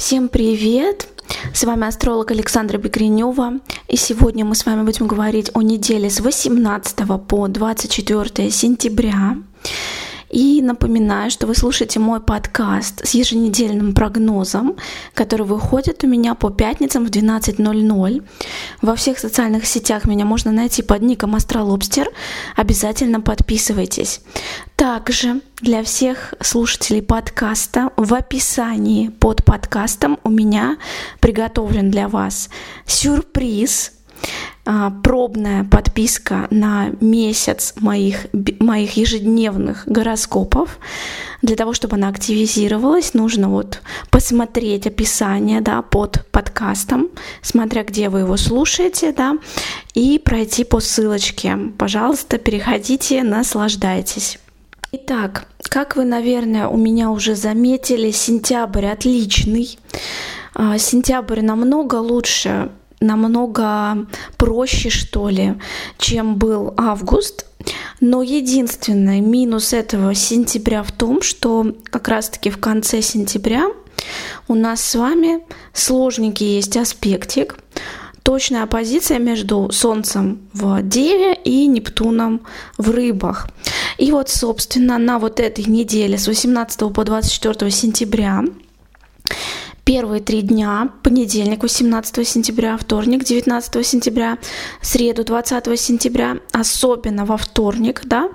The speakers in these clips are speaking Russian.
Всем привет! С вами астролог Александра Бекренева, и сегодня мы с вами будем говорить о неделе с 18 по 24 сентября. И напоминаю, что вы слушаете мой подкаст с еженедельным прогнозом, который выходит у меня по пятницам в 12.00. Во всех социальных сетях меня можно найти под ником Астролобстер. Обязательно подписывайтесь. Также для всех слушателей подкаста в описании под подкастом у меня приготовлен для вас сюрприз пробная подписка на месяц моих, моих ежедневных гороскопов. Для того, чтобы она активизировалась, нужно вот посмотреть описание да, под подкастом, смотря где вы его слушаете, да, и пройти по ссылочке. Пожалуйста, переходите, наслаждайтесь. Итак, как вы, наверное, у меня уже заметили, сентябрь отличный. А, сентябрь намного лучше намного проще, что ли, чем был август. Но единственный минус этого сентября в том, что как раз-таки в конце сентября у нас с вами сложненький есть аспектик, точная оппозиция между Солнцем в Деве и Нептуном в Рыбах. И вот, собственно, на вот этой неделе с 18 по 24 сентября первые три дня, понедельник 18 сентября, вторник 19 сентября, среду 20 сентября, особенно во вторник, да,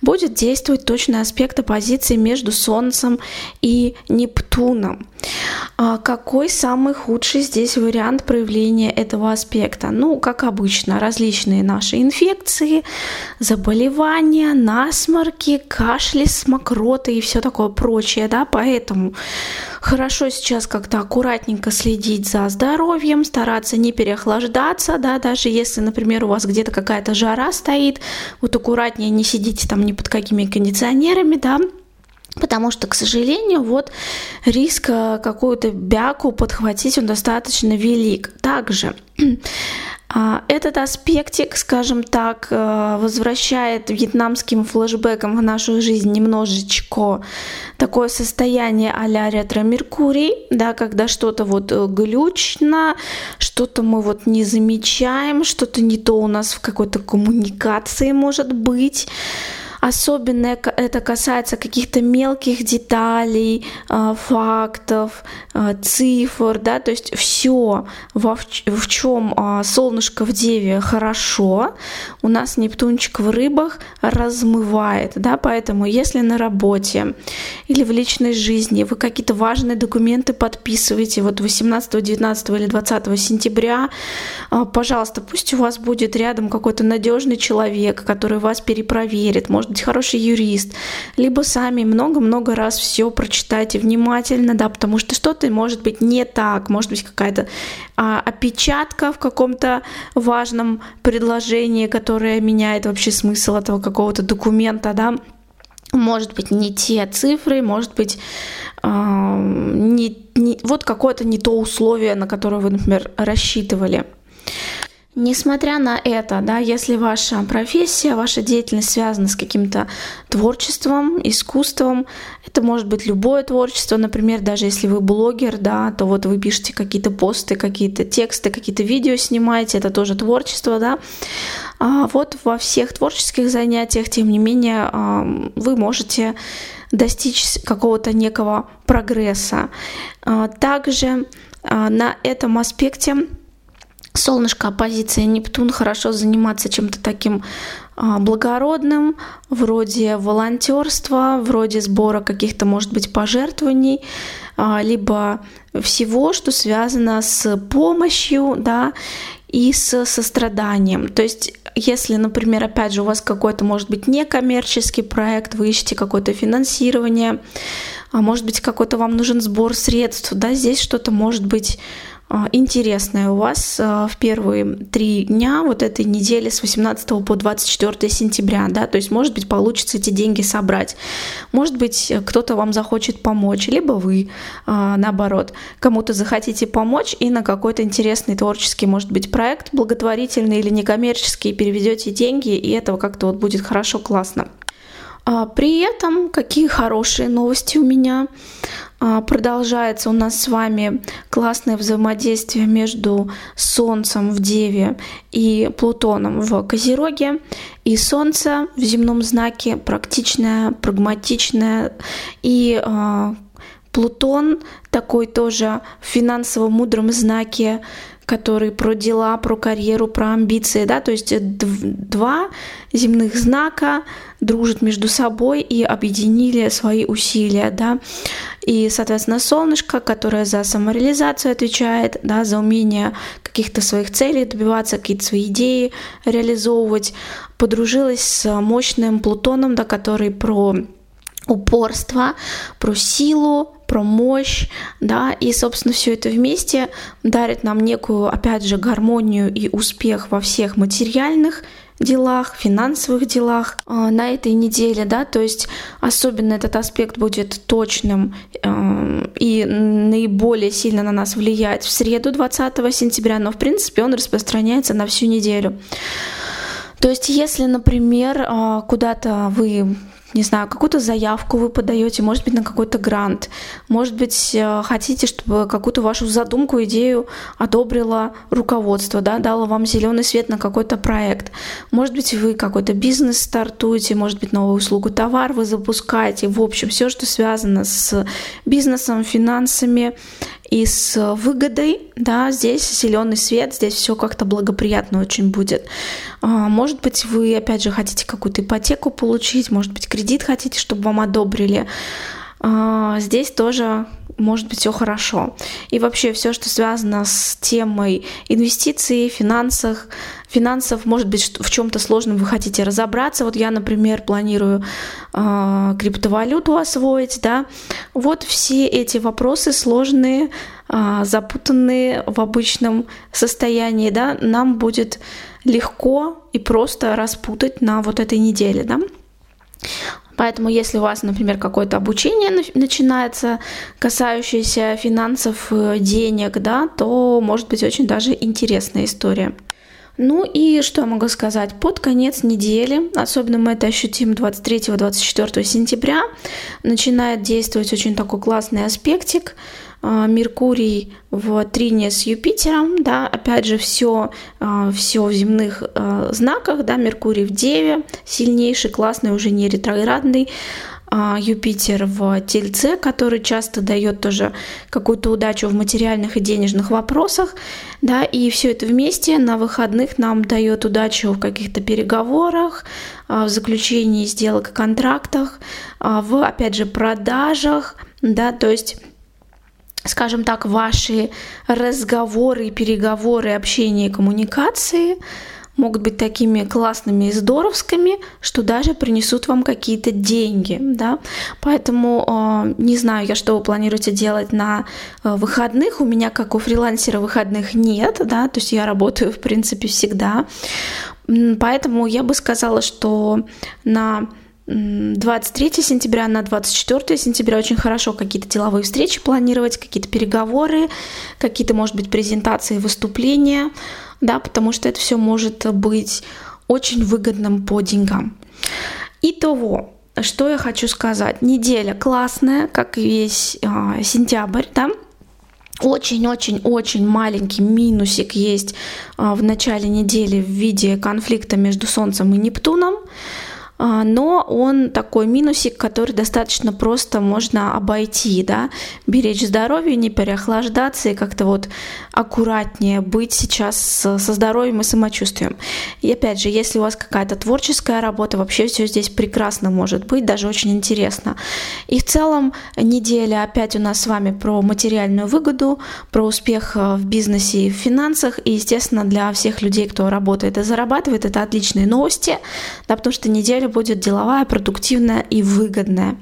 будет действовать точный аспект оппозиции между Солнцем и Нептуном. А какой самый худший здесь вариант проявления этого аспекта? Ну, как обычно, различные наши инфекции, заболевания, насморки, кашли, смокроты и все такое прочее, да, поэтому хорошо сейчас как-то аккуратненько следить за здоровьем, стараться не переохлаждаться, да, даже если, например, у вас где-то какая-то жара стоит, вот аккуратнее не сидите там ни под какими кондиционерами, да, Потому что, к сожалению, вот риск э, какую-то бяку подхватить, он достаточно велик. Также этот аспектик, скажем так, э, возвращает вьетнамским флешбеком в нашу жизнь немножечко такое состояние а-ля ретро-меркурий, да, когда что-то вот э, глючно, что-то мы вот не замечаем, что-то не то у нас в какой-то коммуникации может быть. Особенно это касается каких-то мелких деталей, а, фактов, а, цифр, да, то есть все, в чем а, солнышко в Деве хорошо, у нас Нептунчик в рыбах размывает, да, поэтому если на работе или в личной жизни вы какие-то важные документы подписываете, вот 18, 19 или 20 сентября, пожалуйста, пусть у вас будет рядом какой-то надежный человек, который вас перепроверит, может быть хороший юрист, либо сами много-много раз все прочитайте внимательно, да, потому что что-то может быть не так, может быть какая-то а, опечатка в каком-то важном предложении, которое меняет вообще смысл этого какого-то документа, да, может быть не те цифры, может быть э, не, не, вот какое-то не то условие, на которое вы, например, рассчитывали. Несмотря на это, да, если ваша профессия, ваша деятельность связана с каким-то творчеством, искусством, это может быть любое творчество, например, даже если вы блогер, да, то вот вы пишете какие-то посты, какие-то тексты, какие-то видео снимаете, это тоже творчество, да. А вот во всех творческих занятиях, тем не менее, вы можете достичь какого-то некого прогресса. А также а, на этом аспекте солнышко оппозиция Нептун хорошо заниматься чем-то таким а, благородным, вроде волонтерства, вроде сбора каких-то, может быть, пожертвований, а, либо всего, что связано с помощью, да, и с состраданием. То есть, если, например, опять же, у вас какой-то, может быть, некоммерческий проект, вы ищете какое-то финансирование, а может быть, какой-то вам нужен сбор средств, да, здесь что-то может быть интересное у вас а, в первые три дня вот этой недели с 18 по 24 сентября, да, то есть, может быть, получится эти деньги собрать, может быть, кто-то вам захочет помочь, либо вы, а, наоборот, кому-то захотите помочь и на какой-то интересный творческий, может быть, проект благотворительный или некоммерческий переведете деньги, и этого как-то вот будет хорошо, классно. А, при этом какие хорошие новости у меня. А, продолжается у нас с вами классное взаимодействие между Солнцем в Деве и Плутоном в Козероге. И Солнце в земном знаке практичное, прагматичное и э, Плутон такой тоже в финансово мудром знаке который про дела, про карьеру, про амбиции, да, то есть два земных знака дружат между собой и объединили свои усилия, да, и, соответственно, солнышко, которое за самореализацию отвечает, да, за умение каких-то своих целей добиваться, какие-то свои идеи реализовывать, подружилось с мощным Плутоном, да, который про упорство, про силу, про мощь, да, и, собственно, все это вместе дарит нам некую, опять же, гармонию и успех во всех материальных делах, финансовых делах э, на этой неделе, да, то есть особенно этот аспект будет точным э, и наиболее сильно на нас влияет в среду 20 сентября, но в принципе он распространяется на всю неделю. То есть, если, например, э, куда-то вы не знаю, какую-то заявку вы подаете, может быть, на какой-то грант, может быть, э, хотите, чтобы какую-то вашу задумку, идею одобрило руководство, да, дало вам зеленый свет на какой-то проект. Может быть, вы какой-то бизнес стартуете, может быть, новую услугу, товар вы запускаете. В общем, все, что связано с бизнесом, финансами, и с выгодой, да, здесь зеленый свет, здесь все как-то благоприятно очень будет. А, может быть, вы, опять же, хотите какую-то ипотеку получить, может быть, кредит хотите, чтобы вам одобрили. А, здесь тоже может быть все хорошо. И вообще все, что связано с темой инвестиций, финансах, финансов, может быть, в чем-то сложном вы хотите разобраться. Вот я, например, планирую э, криптовалюту освоить, да. Вот все эти вопросы сложные, э, запутанные в обычном состоянии, да, нам будет легко и просто распутать на вот этой неделе, да. Поэтому, если у вас, например, какое-то обучение начинается, касающееся финансов, э, денег, да, то может быть очень даже интересная история. Ну и что я могу сказать? Под конец недели, особенно мы это ощутим 23-24 сентября, начинает действовать очень такой классный аспектик – Меркурий в трине с Юпитером, да, опять же, все, а, все в земных а, знаках, да, Меркурий в Деве, сильнейший, классный, уже не ретроградный, Юпитер в Тельце, который часто дает тоже какую-то удачу в материальных и денежных вопросах, да, и все это вместе на выходных нам дает удачу в каких-то переговорах, в заключении сделок контрактах, в, опять же, продажах, да, то есть скажем так, ваши разговоры, переговоры, общение и коммуникации могут быть такими классными и здоровскими, что даже принесут вам какие-то деньги, да. Поэтому э, не знаю я, что вы планируете делать на э, выходных. У меня, как у фрилансера, выходных нет, да, то есть я работаю, в принципе, всегда. Поэтому я бы сказала, что на 23 сентября на 24 сентября очень хорошо какие-то деловые встречи планировать, какие-то переговоры, какие-то, может быть, презентации, выступления, да, потому что это все может быть очень выгодным по деньгам. Итого, что я хочу сказать. Неделя классная, как и весь а, сентябрь, да, очень-очень-очень маленький минусик есть а, в начале недели в виде конфликта между Солнцем и Нептуном. А, но он такой минусик, который достаточно просто можно обойти, да, беречь здоровье, не переохлаждаться и как-то вот аккуратнее быть сейчас со здоровьем и самочувствием. И опять же, если у вас какая-то творческая работа, вообще все здесь прекрасно может быть, даже очень интересно. И в целом неделя опять у нас с вами про материальную выгоду, про успех э, в бизнесе и в финансах, и, естественно, для всех людей, кто работает и зарабатывает, это отличные новости, да, потому что неделя будет деловая, продуктивная и выгодная.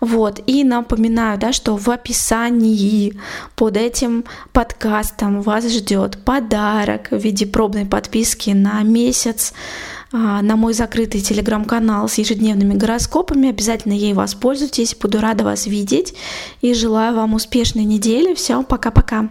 Вот, и напоминаю, да, что в описании под этим подкастом вас ждет подарок в виде пробной подписки на месяц а, на мой закрытый телеграм-канал с ежедневными гороскопами. Обязательно ей воспользуйтесь. Буду рада вас видеть и желаю вам успешной недели. Все, пока-пока.